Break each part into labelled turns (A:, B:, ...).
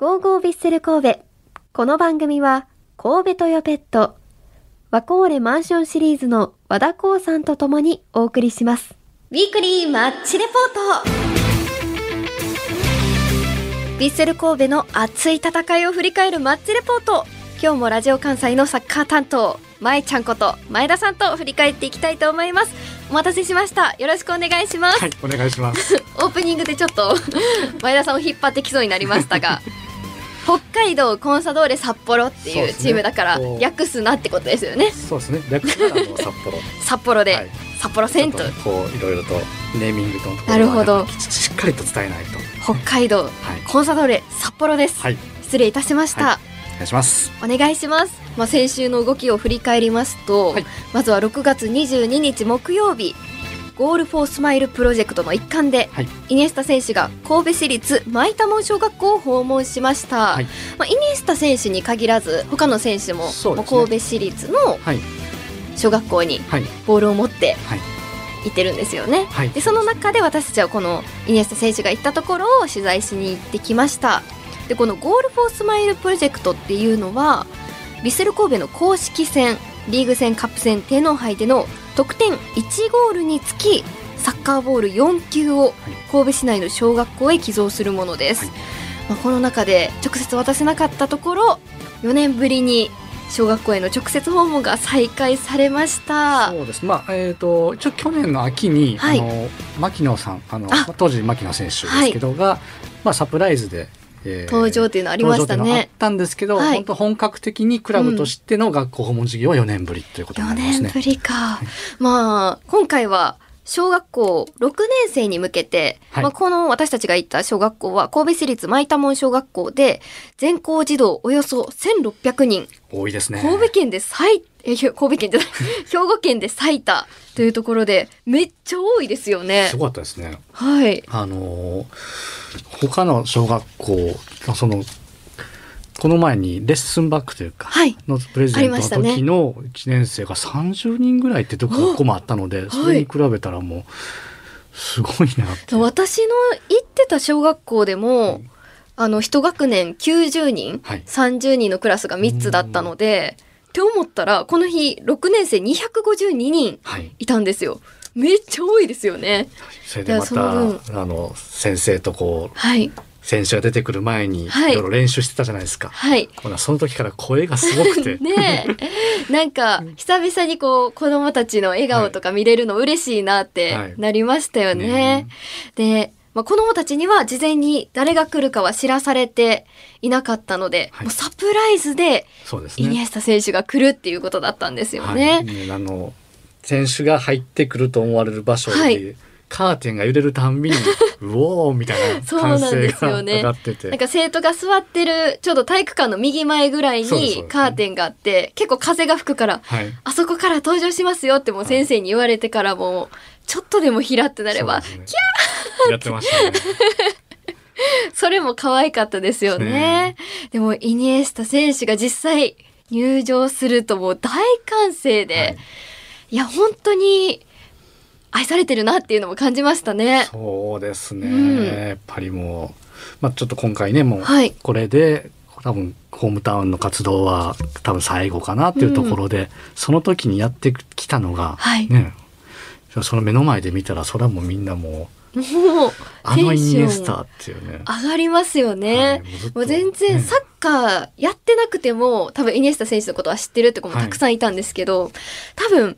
A: ゴーゴービッセル神戸。この番組は、神戸トヨペット、ワコーレマンションシリーズの和田光さんと共にお送りします。ウィークリーマッチレポートビッセル神戸の熱い戦いを振り返るマッチレポート今日もラジオ関西のサッカー担当、前ちゃんこと前田さんと振り返っていきたいと思います。お待たせしました。よろしくお願いします。
B: はい、お願いします。
A: オープニングでちょっと 前田さんを引っ張ってきそうになりましたが北海道コンサドーレ札幌っていうチームだから
B: こう
A: 略すなってことですよね
B: そうですね。略したらあの札幌。
A: 札幌で、
B: はい
A: 札幌セント
B: こういろいろとネーミングのと
A: なるほど
B: ししっかりと伝えないと。
A: 北海道
B: はい。
A: コンサドーレ札幌です、
B: はい。
A: 失礼いたしました、
B: はお願いします。
A: お願いします、まあ、先週の動きを振り返りますと、
B: はい
A: まずは6月22日木曜日ゴールフォースマイルプロジェクトの一環で、
B: はい
A: イニエスタ選手が神戸市立舞多聞小学校を訪問しました、
B: はい
A: まあ、イニエスタ選手に限らず他の選手も、
B: ね
A: もう神戸市立の
B: はい。
A: 小学校に
B: はい。
A: ボールを持って
B: はい。
A: 行ってるんですよね。
B: はい。
A: でその中で私たちはこのイニエスタ選手が行ったところを取材しに行ってきましたでこのゴールフォースマイルプロジェクトっていうのはヴィッセル神戸の公式戦リーグ戦カップ戦天皇杯での得点1ゴールにつきサッカーボール4球を神戸市内の小学校へ寄贈するものです、
B: はい。
A: まあ、この中で直接渡せなかったところ4年ぶりに小学校への直接訪問が再開されました。
B: そうです。まあえっ、と一応去年の秋に、
A: はい。
B: あの牧野さんあの
A: あ。
B: 当時牧野選手ですけどが、まあサプライズで、えー
A: 登場っていうのありました
B: 登場っていうのがあっ
A: ね
B: たんですけど、
A: はい。
B: 本当本格的にクラブとしての学校訪問事業は4年ぶりということにな
A: 4
B: りますね。
A: 年ぶりか、まあ今回は小学校6年生に向けて、
B: はい。
A: まあ、この私たちが行った小学校は神戸市立舞田門小学校で全校児童およそ1600人。
B: 多いですね。
A: 神戸県で最え神戸県じゃない。兵庫県で最多というところでめっちゃ多いですよね。
B: す。ごかったですね。
A: はい、
B: あの他の小学校そのこの前にレッスンバックというか、
A: はい。
B: のプレゼントの時の1年生が30人ぐらいってとこもあったのでそれに比べたらもうすごいなって。
A: 私の行ってた小学校でも、あの一学年90人、
B: はい。
A: 30人のクラスが3つだったのでって思ったらこの日6年生252人
B: はい、
A: いたんですよ。めっちゃ多いですよね。
B: それでまたあの先生とこう
A: はい。
B: 選手が出てくる前にい
A: はい。
B: ろいろ練習してたじゃないですか。
A: はい。
B: ほなその時から声がすごくて。
A: ねえ。なんか久々にこう子供たちの笑顔とか見れるの嬉しいなって
B: はい。
A: なりましたよね。で、まあ、子供たちには事前に誰が来るかは知らされていなかったので、
B: はい。
A: もうサプライズで
B: そうですね。
A: イニエスタ選手が来るっていうことだったんですよね。
B: はい、ねあの選手が入ってくると思われる場所で、
A: はい。
B: カーテンが揺れるたんびに うおーみたいな
A: そうなん
B: 歓声
A: ですよね。
B: が上がってて、
A: なんか生徒が座ってるちょうど体育館の右前ぐらいにカーテンがあって結構風が吹くから
B: はい、
A: あそこから登場しますよってもう先生に言われてからもうちょっとでもひらってなれば
B: そうですねやってましたね。
A: それも可愛かったですよね。でもイニエスタ選手が実際入場するともう大歓声で、
B: はい。
A: い、や本当に愛されてるなっていうのも感じましたね。
B: そうですね、
A: うん。
B: やっぱりもう、まあ、ちょっと今回ねもう
A: はい。
B: これで多分ホームタウンの活動は多分最後かなっていうところで、その時にやってきたのが、
A: はい。
B: ねその目の前で見たらそれはもうみんなもう
A: もう
B: あのイ
A: テンション
B: ニエスタっていうね。
A: 上がりますよね。
B: はいもう
A: 全然
B: ね
A: サッカーやってなくても多分イニエスタ選手のことは知ってるって子もたくさんいたんですけど、多分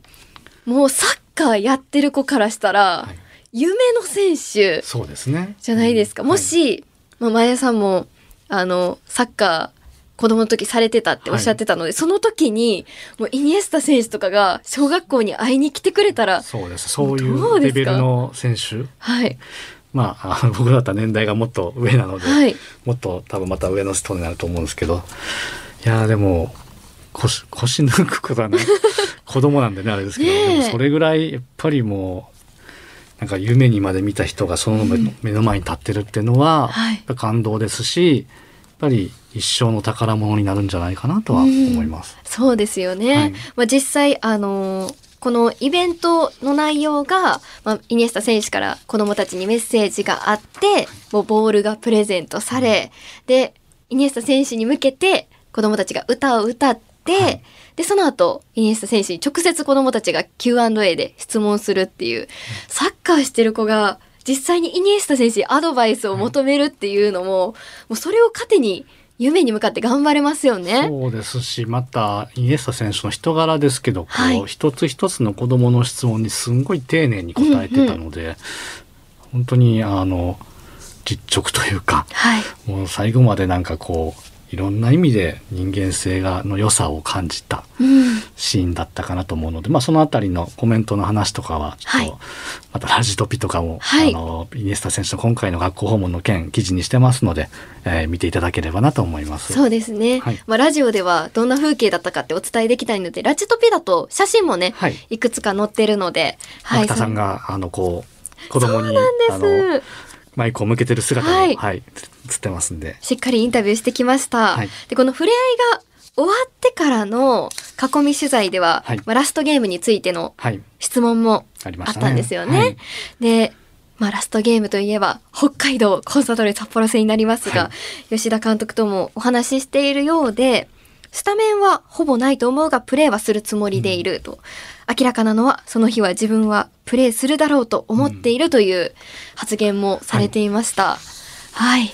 A: もうサッカーやってる子からしたら、
B: はい
A: 夢の選手
B: そうですね。
A: じゃないですか。
B: うん
A: もし、まあ、前田さんもあのサッカー子供の時されてたっておっしゃってたので、その時にもうイニエスタ選手とかが小学校に会いに来てくれたら
B: そうです。そうい
A: どう
B: レベルの選手。
A: はい。
B: まあ、あ の僕だったら年代がもっと上なので、
A: はい。
B: もっと多分また上の人になると思うんですけど、いやーでも腰腰抜くことはない 子供なんでねあれですけど、でもそれぐらいやっぱりもうなんか夢にまで見た人がその目,、の前に立ってるっていうのは、
A: はい。
B: やっぱ感動ですしやっぱり一生の宝物になるんじゃないかなとは思います。
A: そうですよね。
B: はい。
A: まあ、実際、あのーこのイベントの内容が、まあ、イニエスタ選手から子供たちにメッセージがあって、もうボールがプレゼントされ、で、イイニエスタ選手に向けて子供たちが歌を歌って、
B: はい。
A: でその後イニエスタ選手に直接子供たちが Q&A で質問するっていうサッカーしてる子が実際にイニエスタ選手にアドバイスを求めるっていうのも,、もうそれを糧に夢に向かって頑張れますよね。
B: そうですしまたイニエスタ選手の人柄ですけど、こう
A: はい。
B: 一つ一つの子供の質問にすんごい丁寧に答えてたので、本当にあの実直というか
A: はい、
B: もう最後までなんかこういろんな意味で人間性がの良さを感じた
A: うん、
B: シーンだったかなと思うので、まあ、そのあたりのコメントの話とかはちょっと、
A: はい
B: またラジトピとかも、
A: はい。
B: あのイニエスタ選手の今回の学校訪問の件記事にしてますので、えー見ていただければなと思います。
A: そうですね、
B: はい。
A: まあ、ラジオではどんな風景だったかってお伝えできないのでラジトピだと写真もね
B: はい。
A: いくつか載ってるので、はい、
B: さんがあのこう子供にあのマイクを向けてる姿も、
A: は
B: はいい映ってますんで。
A: しっかりインタビューしてきました。
B: はい。
A: でこの触れ合いが終わってからの囲み取材では、
B: はい。
A: まあ、ラストゲームについての
B: はい、
A: 質問も
B: あ
A: ったんですよね。
B: はい。
A: で、まあ、ラストゲームといえば北海道コンサドーレ札幌戦になりますが、
B: は
A: 吉田監督ともお話ししているようでスタメンはほぼないと思うがプレーはするつもりでいると、明らかなのはその日は自分はプレーするだろうと思っているという発言もされていました。はい、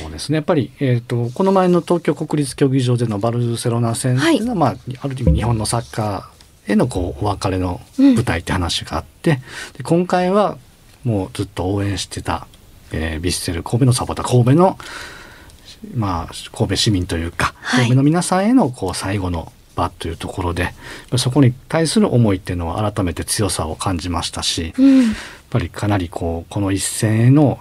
B: そうですね。やっぱり、えー、とこの前の東京国立競技場でのバルセロナ戦っていうのは、まあ、ある意味日本のサッカーへのこうお別れの舞台って話があって、で今回はもうずっと応援してた、えー、ヴィッセル神戸のサポーター神戸の、まあ、神戸市民というか
A: はい。
B: 神戸の皆さんへのこう最後の場というところで、そこに対する思いっていうのは改めて強さを感じましたし、
A: うん。
B: やっぱりかなりこうこの一戦への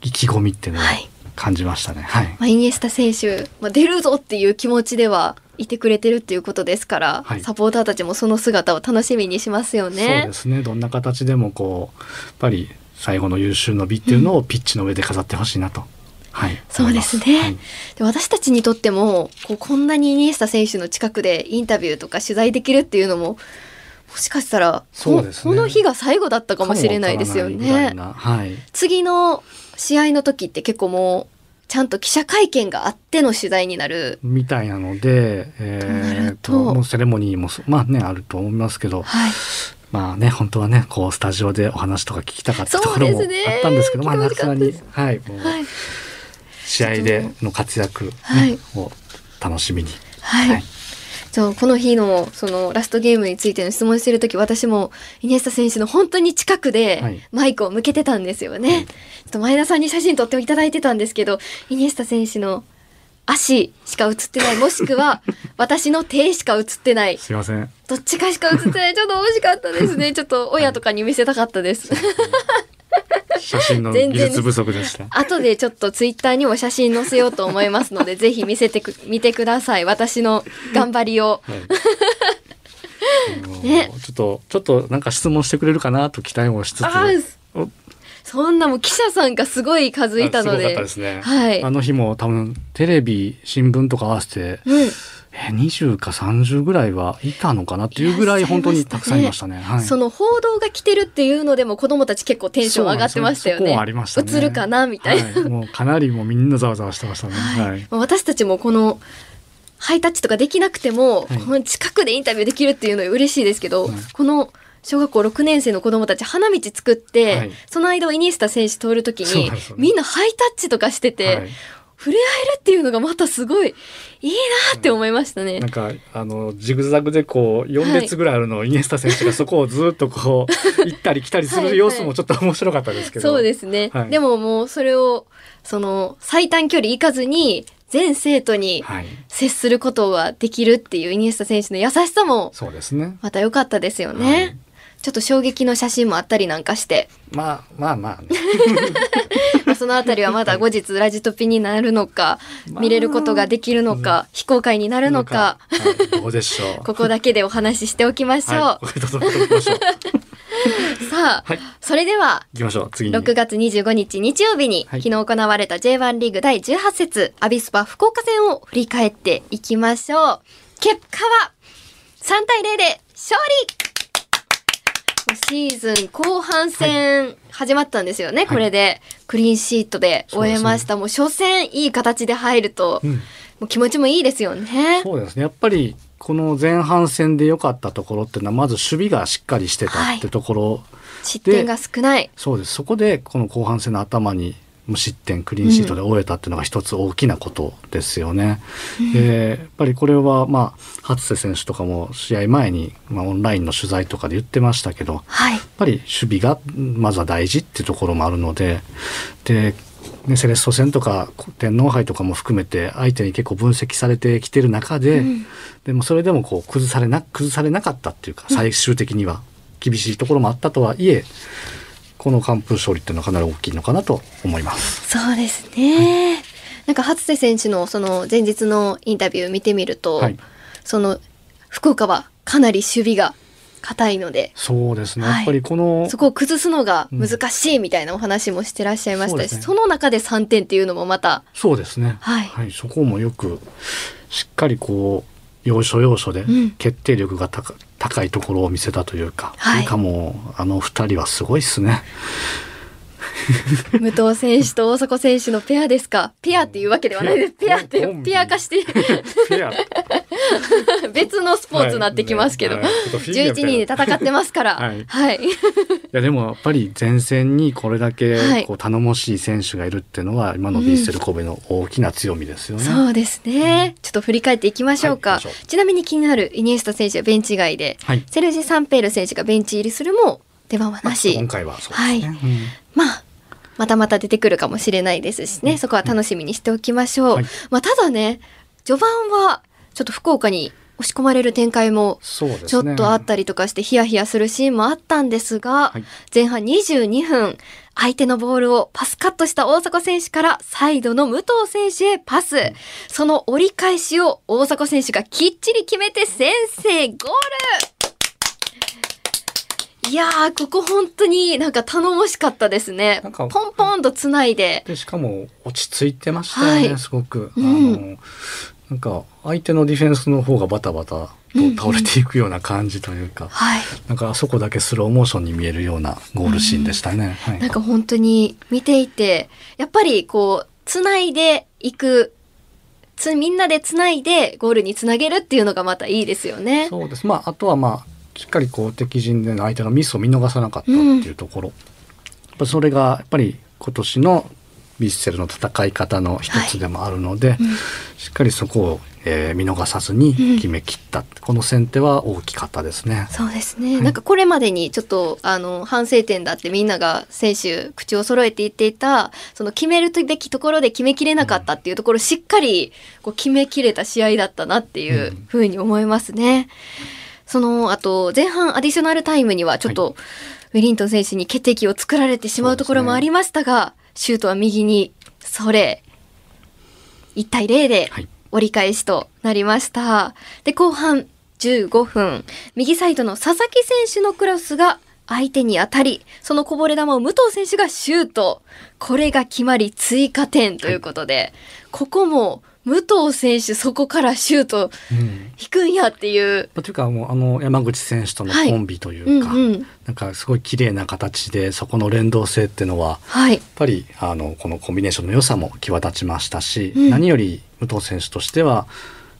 B: 意気込みっていうのを
A: はい
B: 感じましたね。はい。
A: まあ、イニエスタ選手、まあ、出るぞっていう気持ちではいてくれてるっていうことですから、
B: はい
A: サポーターたちもその姿を楽しみにしますよ
B: そう
A: ね
B: で。すね。どんな形でもこうやっぱり最後の優秀の美っていうのをピッチの上で飾ってほしいなと。はい。
A: そうですね
B: はい
A: で私たちにとってもこうこんなにイニエスタ選手の近くでインタビューとか取材できるっていうのももしかしたら
B: ね
A: この日が最後だったかもしれないですよね
B: はい。
A: 次の試合の時って結構もうちゃんと記者会見があっての取材になる。
B: みたいなので、えー、
A: ると。
B: ともうセレモニーもそまあねあると思いますけど、
A: はい、
B: まあね本当はねこうスタジオでお話とか聞きたかったところもあったんですけど、まあ
A: 聞い
B: さす。がにはいもう
A: はい。
B: 試合での活躍、ね
A: はい。
B: を楽しみに。
A: はい。
B: はい
A: そうこの日のそのラストゲームについての質問してる時私もイニエスタ選手の本当に近く
B: は
A: で
B: い
A: マイクを向けてたんですよね。
B: はい
A: ちょっと前田さんに写真撮っていただいてたんですけどイニエスタ選手の足しか写ってないもしくは 私の手しか写ってない
B: すいません。
A: どっちかしか写ってないちょっと惜しかったですねちょっと親とかに見せたかったです。
B: 写真の技術不足でした。
A: 後でちょっとツイッターにも写真載せようと思いますのでぜひ見せてく見てください。私の頑張りを。
B: はい。
A: ね。
B: ちょっとちょっとなんか質問してくれるかなと期待もしつつ、
A: そんなもう記者さんがすごい数いたので。
B: あね。
A: はい。
B: あの日も多分テレビ新聞とか合わせて、
A: うん、
B: え20か30ぐらいはいたのかなっていうぐらい本当にたくさんいましたね。はい。
A: その報道が来てるっていうのでも子供たち結構テンション上がってましたよね。
B: ありましたね。
A: 映るかなみたいな。
B: はい、もうかなりもうみんなざわざわしてましたね。はい。
A: 私たちもこのハイタッチとかできなくても、
B: はい
A: この近くでインタビューできるっていうのは嬉しいですけど、
B: はい
A: この小学校6年生の子供たち花道作って、
B: はい
A: その間をイニエスタ選手通るときに、みんなハイタッチとかしてて、
B: はい
A: 触れ合えるっていうのがまたすごいいいなって思いましたね。
B: なんかあのジグザグでこう4列ぐらいあるのをイニエスタ選手がそこをずっとこう 行ったり来たりする様子もちょっと面白かったですけど。
A: そうですね、
B: はい
A: でももうそれをその最短距離行かずに全生徒に
B: はい。
A: 接することができるっていうイニエスタ選手の優しさも
B: そうですね。
A: また良かったですよね、
B: はい
A: ちょっと衝撃の写真もあったりなんかして、
B: まあまあまあね。
A: まあそのあたりはまだ後日ラジトピになるのか、
B: まあ
A: 見れることができるのか、非公開になるのか、
B: はい、どうでしょう。
A: ここだけでお話ししておき
B: ましょう。
A: さあ、
B: はい
A: それでは
B: 行きましょう。次に。
A: 6月25日日曜日に、
B: はい
A: 昨日行われた J1 リーグ第18節アビスパ福岡戦を振り返っていきましょう。結果は3対0で勝利シーズン後半戦始まったんですよね、はい、これで。クリーンシートで終えました、ね、もう初戦いい形で入ると、うん、もう気持ちもいいですよね。
B: そうですね。やっぱりこの前半戦で良かったところっていうのはまず守備がしっかりしてたってところ、はい、
A: 失点が少ない。
B: そうです。そこでこの後半戦の頭に無失点クリーンシートで終えたっていうのが一つ大きなことですよね。うん、でやっぱりこれはまあ初瀬選手とかも試合前に、まあ、オンラインの取材とかで言ってましたけど、はい、やっぱり守備がまずは大事っていうところもあるのででね、セレッソ戦とか天皇杯とかも含めて相手に結構分析されてきてる中で、うん、でもそれでもこう崩されな崩されなかったっていうか最終的には厳しいところもあったとはいえこの完封勝利っていうのはかなり大きいのかなと思います。
A: そうですね、はい、なんか初瀬選手のその前日のインタビュー見てみると、はい、その福岡はかなり守備が硬いので。
B: そうですね、はい、やっぱりこの
A: そこを崩すのが難しいみたいなお話もしてらっしゃいましたし、うん。そね、その中で3点っていうのもまた
B: そうですね、はい、はい、そこもよくしっかりこう要所要所で決定力が高,、高いところを見せたというか、はい、かもあの2人はすごいっすね。
A: 武藤選手と大迫選手のペアですか？ペアっていうわけではないです。ペアってペア化して 別のスポーツになってきますけど、はい。ね、11人で戦ってますから。はい、はい、い
B: やでもやっぱり前線にこれだけこう頼もしい選手がいるっていうのは今のビーステル神戸の大きな強みですよね、
A: うん、そうですね、ちょっと振り返っていきましょうか、はい、ちなみに気になるイニエスタ選手はベンチ外で、セルジ・サンペール選手がベンチ入りするも出番はなし、
B: 今回はそうですね、はい、うん、
A: まあまたまた出てくるかもしれないですしね、そこは楽しみにしておきましょう。はい、まあ、ただね、序盤はちょっと福岡に押し込まれる展開もちょっとあったりとかしてヒヤヒヤするシーンもあったんですが、はい、前半22分相手のボールをパスカットした大迫選手からサイドの武藤選手へパス、その折り返しを大迫選手がきっちり決めて先制ゴール。いやー、ここ本当になんか頼もしかったですね。なんかポンポンとつないで。
B: で、しかも落ち着いてましたよね、はい、すごく。あの、うん、なんか相手のディフェンスの方がバタバタと倒れていくような感じというか、うんうんはい、なんかあそこだけスローモーションに見えるようなゴールシーンでしたね。
A: はい、なんか本当に見ていて、やっぱりこう、つないでいくつみんなでつないでゴールにつなげるっていうのがまたいいですよね。
B: そうです。まああとはまあしっかりこう敵陣での相手がミスを見逃さなかったっていうところ、うん、それがやっぱり今年のヴィッセルの戦い方の一つでもあるので、はい。うん、しっかりそこを、えー、見逃さずに決めきった、うん、この先手は大きかったですね。
A: そうですね、はい、なんかこれまでにちょっとあの反省点だってみんなが選手口を揃えて言っていたその決めるべきところで決めきれなかったっていうところ、しっかりこう決めきれた試合だったなっていうふうに思いますね。うんその後前半アディショナルタイムにはちょっと、ウィリントン選手に決定機を作られてしまうところもありましたが、ね、シュートは右にそれ。1対0で折り返しとなりました。で後半15分。右サイドの佐々木選手のクロスが相手に当たりそのこぼれ球を武藤選手がシュート。これが決まり追加点ということで、はい、ここも武藤選手そこからシュート引くんやっていう。
B: うん、というかもうあの山口選手とのコンビというか、はいうんうん、なんかすごい綺麗な形でそこの連動性っていうのは、はい、やっぱりあのこのコンビネーションの良さも際立ちましたし、うん、何より武藤選手としては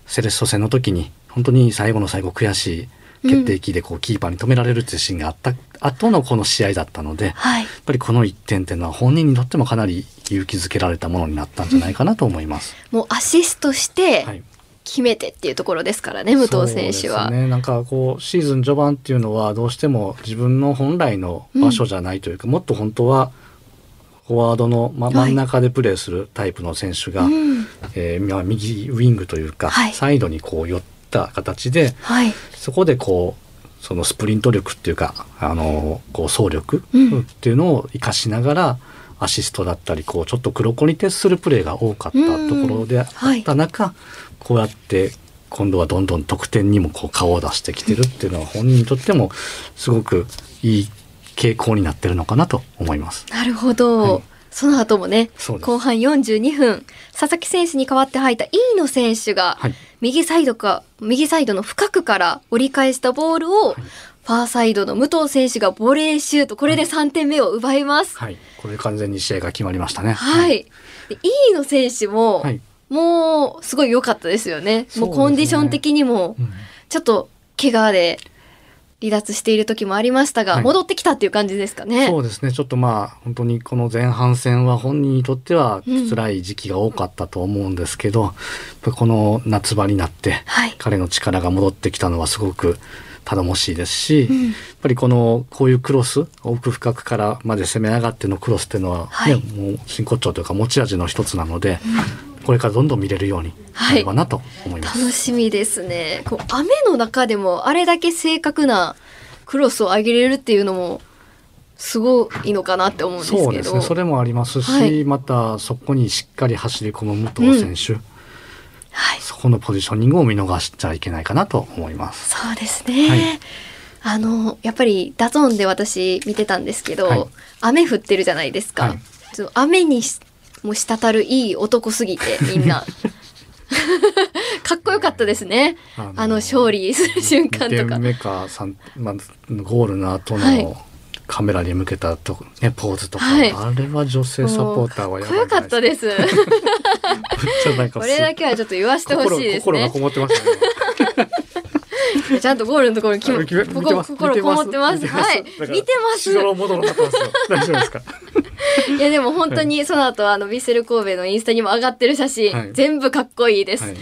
B: セレッソ戦の時に本当に最後の最後悔しい決定機でこうキーパーに止められるっていうシーンがあった後のこの試合だったので、はい、やっぱりこの1点っていうのは本人にとってもかなり勇気づけられたものになったんじゃないかなと思います。
A: もうアシストして決めてっていうところですからね、武藤選手は。
B: ね、なんかこうシーズン序盤っていうのはどうしても自分の本来の場所じゃないというか、うん、もっと本当はフォワードの、ま、真ん中でプレーするタイプの選手が、はい、えー、右ウィングというか、はい、サイドにこう寄った形で、はい、そこでこうそのスプリント力っていうかあのこう走力っていうのを生かしながら、アシストだったりこうちょっと黒子に徹するプレーが多かったところであった中、はい、こうやって今度はどんどん得点にもこう顔を出してきてるっていうのは本人にとってもすごくいい傾向になってるのかなと思います。
A: なるほど、はいその後もね、後半42分、佐々木選手に代わって入った飯野選手が、右サイドか、右サイドの深くから折り返したボールを、ファーサイドの武藤選手がボレーシュートこれで3点目を奪います。
B: はい、これ完全に試合が決まりましたね。
A: はい。で E の選手も、
B: はい。
A: もうすごい良かったですよね。
B: ね。
A: もうコンディション的にも
B: うん。
A: ちょっと怪我で離脱している時もありましたが、
B: はい。
A: 戻ってきたっていう感じですかね。
B: そうですね。ちょっとまあ本当にこの前半戦は本人にとっては
A: うん。
B: 辛い時期が多かったと思うんですけど、やっぱこの夏場になって
A: はい。
B: 彼の力が戻ってきたのはすごく頼もしいですし、
A: うん。
B: やっぱりこのこういうクロス奥深くからまで攻め上がってのクロスっていうのは、ね
A: はい。
B: もう真骨頂というか持ち味の一つなので、これからどんどん見れるようになればなと思います。
A: 楽しみですね。こう雨の中でもあれだけ正確なクロスを上げれるっていうのもすごいのかなって思うんですけど。
B: そうですねそれもありますし、
A: はい
B: またそこにしっかり走り込む武藤選手、
A: はい。
B: そこのポジショニングを見逃しちゃいけないかなと思います。
A: そうですね。
B: はい
A: あのやっぱり DAZN で私見てたんですけど、
B: はい
A: 雨降ってるじゃないですか。
B: はい
A: 雨にしもう滴るいい男すぎてみんな。かっこよかったですね。
B: あ
A: あの勝利する瞬間とか
B: 2点。目か三まあ、ゴールの後
A: はい
B: のカメラに向けたと、ね、ポーズとか、
A: はい
B: あれは女性サポーターはやばい
A: かったです。これだけはちょっと言わせてほしいですね
B: 心心がこ。もってましたね。
A: ちゃんとゴールのところに心こもってます。はい。見てます。
B: 大丈夫ですか？
A: いやでも本当にその後あのヴィッセル神戸のインスタにも上がってる写真、
B: はい
A: 全部かっこいいです。
B: はい。い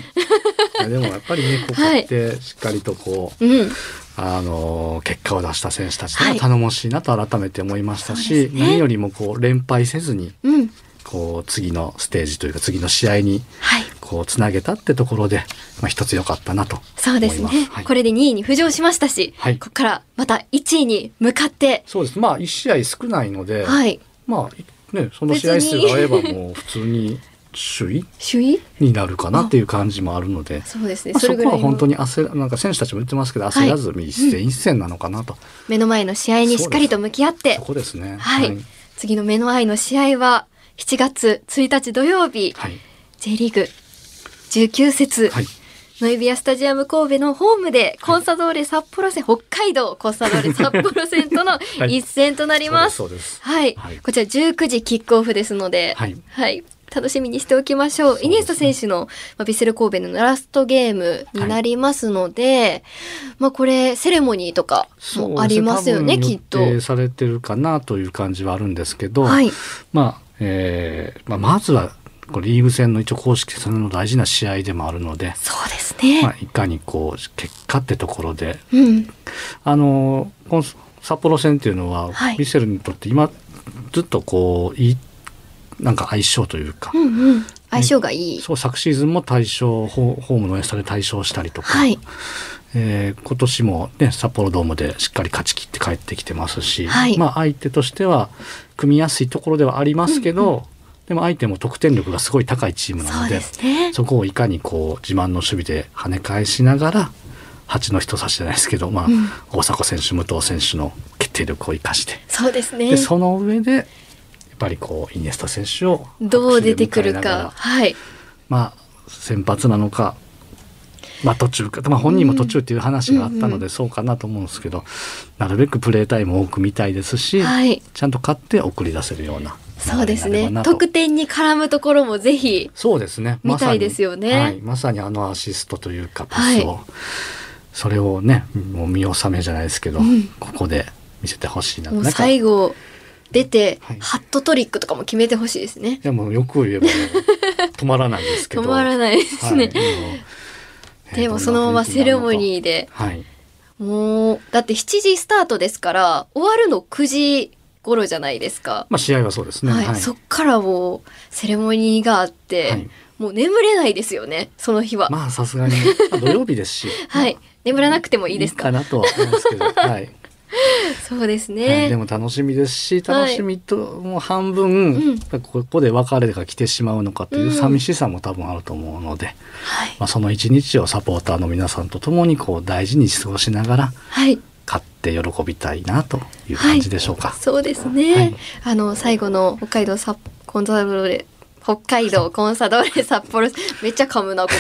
B: やでもやっぱりね ここってしっかりとこう、
A: うん。
B: あの結果を出した選手たち
A: はい
B: は頼もしいなと改めて思いましたし、
A: そうですね
B: 何よりもこう連敗せずに
A: うん。
B: こう次のステージというか次の試合に
A: はい。
B: こうつなげたってところで、まあ、一つ良かったなと
A: そうですね
B: はい
A: これで2位に浮上しましたし、
B: はい
A: ここからまた1位に向かって、
B: そうですまあ1試合少ないので、
A: はい。
B: まあねその試合数が合えばもう普通に首位？
A: 首位？
B: になるかなっていう感じもあるので。
A: そうですね。
B: まあ、そこはい本当に焦らなんか選手たちも言ってますけど焦らず一戦一戦なのかなと、
A: 目の前の試合にしっかりと向き合って。
B: そ、こですね。
A: はい、次の目の前の試合は7月1日土曜日、
B: はい。
A: J リーグ19節、
B: はい
A: ノイビアスタジアム神戸のホームでコンサドーレ札幌戦、北海道コンサドーレ札幌戦との
B: い。
A: 一戦となります。はい、
B: はい。
A: こちら19時キックオフですので、
B: はい。
A: 楽しみにしておきましょう。イニエスタ選手の、まあ、セル神戸のラストゲームになりますので、まあこれセレモニーとかもありますよね、きっと。
B: されてるかなという感じはあるんですけど、
A: はい。
B: まあ、えーまあ、まずはこうリーグ戦の一応公式戦の大事な試合でもあるので、
A: そうですね。
B: まあ、いかにこう結果ってところで
A: うん。
B: あのこの札幌戦っていうのは、
A: はい
B: ビセルにとって今ずっとこういいなんか相性というか、
A: うんうん。相性がいい。
B: そう昨シーズンも大賞ホホームのエスタで大賞したりとか、
A: はい。
B: えー今年も、ね、札幌ドームでしっかり勝ち切って帰ってきてますし、
A: はい
B: まあ、相手としては組みやすいところではありますけど、でも相手も得点力がすごい高いチームな
A: そう
B: ので
A: ですね。
B: そこをいかにこう自慢の守備で跳ね返しながら蜂の人差しじゃないですけど、まあ
A: うん
B: 大迫選手武藤選手の決定力を生かして、
A: そうですね
B: で。その上でやっぱりこうイニエスタ選手を
A: どう出てくるか。はい。
B: まあ先発なのか、まあ、途中か、まあ、本人も途中っていう話があったの
A: うんうんうん
B: でそうかなと思うんですけど、なるべくプレータイムを多く見たいですし、
A: はい。
B: ちゃんと勝って送り出せるような
A: そうですね。得点に絡むところもぜひ。
B: そうですね。
A: 見たいですよね。
B: はい、まさにあのアシストというかパスを、
A: はい
B: それをねもう見納めじゃないですけど、
A: うん。
B: ここで見せてほしいな
A: 最後出て、
B: はい。
A: ハットトリックとかも決めてほしいですね。
B: いやもうよく言えばね 止まらないですけど。
A: 止まらないですね。でもそのままセレモニーで、
B: はい。
A: もう、だって7時スタートですから、終わるの9時頃じゃないですか。
B: まあ試合はそうですね。
A: はい、そっからもうセレモニーがあって、
B: はい。
A: もう眠れないですよねその日は、
B: まあさすがに、まあ土曜日ですし。
A: はい。眠らなくてもいいですか？
B: いいかなとは思いますけど、はい。
A: そうです
B: はい。
A: ね、
B: でも楽しみですし
A: はい。
B: 楽しみともう半分、
A: うん。
B: ここで別れが来てしまうのかという寂しさも多分あると思うので、
A: はい、
B: まあ、その一日をサポーターの皆さんと共にこう大事に過ごしながら
A: はい、
B: 勝って喜びたいなという感じでしょうか。
A: そうですね、
B: はい。
A: あの最後の北海道サコンサドーレ北海道コンサドーレ札幌 めっちゃ噛むなこ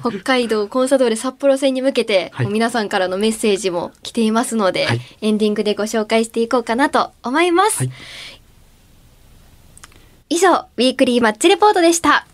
A: こ。北海道コンサドーレ札幌戦に向けて、はい、皆さんからのメッセージも来ていますので、はい、エンディングでご紹介していこうかなと思います、はい、以上ウィークリーマッチレポートでした